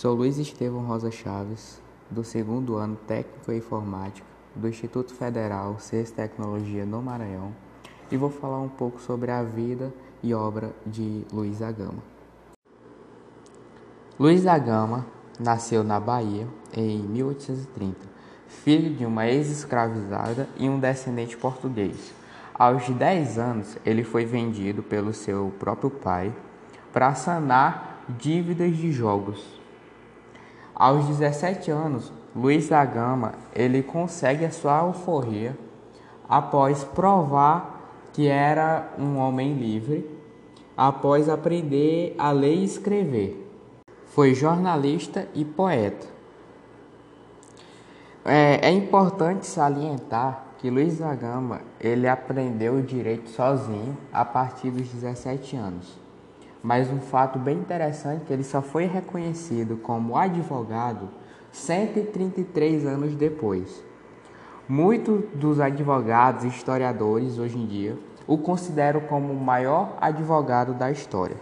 Sou Luiz Estevão Rosa Chaves, do segundo ano Técnico em Informática do Instituto Federal Ciência e Tecnologia no Maranhão e vou falar um pouco sobre a vida e obra de Luiz da Gama. Luiz da Gama nasceu na Bahia em 1830, filho de uma ex-escravizada e um descendente português. Aos 10 anos, ele foi vendido pelo seu próprio pai para sanar dívidas de jogos. Aos 17 anos, Luiz da Gama ele consegue a sua alforria após provar que era um homem livre, após aprender a ler e escrever. Foi jornalista e poeta. É, é importante salientar que Luiz da Gama ele aprendeu o direito sozinho a partir dos 17 anos. Mas um fato bem interessante é que ele só foi reconhecido como advogado 133 anos depois. Muitos dos advogados e historiadores hoje em dia o consideram como o maior advogado da história.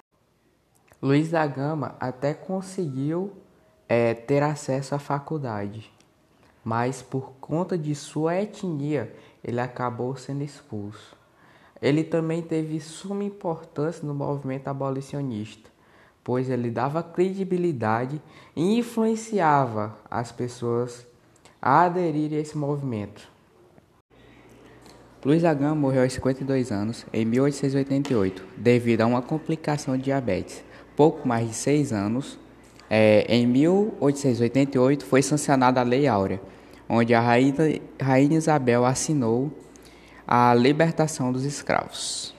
Luiz da Gama até conseguiu é, ter acesso à faculdade, mas por conta de sua etnia ele acabou sendo expulso. Ele também teve suma importância no movimento abolicionista, pois ele dava credibilidade e influenciava as pessoas a aderirem a esse movimento. Luiz Agam morreu aos 52 anos em 1888 devido a uma complicação de diabetes. Pouco mais de seis anos, é, em 1888 foi sancionada a Lei Áurea, onde a Rainha, Rainha Isabel assinou a libertação dos escravos.